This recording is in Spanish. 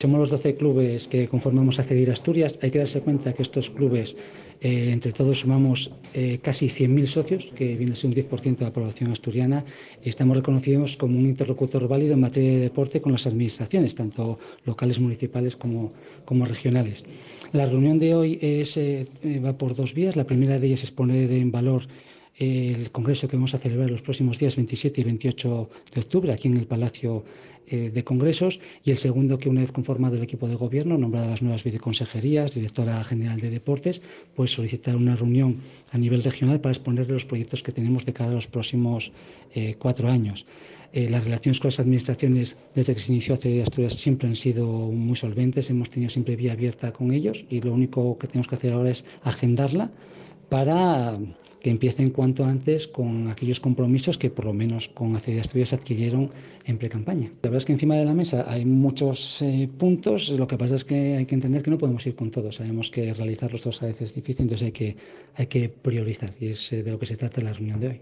Somos los 12 clubes que conformamos Acedir Asturias. Hay que darse cuenta que estos clubes, eh, entre todos, sumamos eh, casi 100.000 socios, que viene a ser un 10% de la población asturiana, estamos reconocidos como un interlocutor válido en materia de deporte con las administraciones, tanto locales, municipales como, como regionales. La reunión de hoy eh, va por dos vías. La primera de ellas es poner en valor el congreso que vamos a celebrar los próximos días 27 y 28 de octubre aquí en el Palacio eh, de Congresos y el segundo que una vez conformado el equipo de gobierno, nombrada las nuevas viceconsejerías, directora general de deportes, pues solicitar una reunión a nivel regional para exponer los proyectos que tenemos de cara a los próximos eh, cuatro años. Eh, las relaciones con las administraciones desde que se inició hace Asturias siempre han sido muy solventes, hemos tenido siempre vía abierta con ellos y lo único que tenemos que hacer ahora es agendarla para que empiecen cuanto antes con aquellos compromisos que por lo menos con Acedia Estudios adquirieron en pre-campaña. La verdad es que encima de la mesa hay muchos eh, puntos, lo que pasa es que hay que entender que no podemos ir con todos, sabemos que realizarlos todos a veces es difícil, entonces hay que, hay que priorizar y es eh, de lo que se trata la reunión de hoy.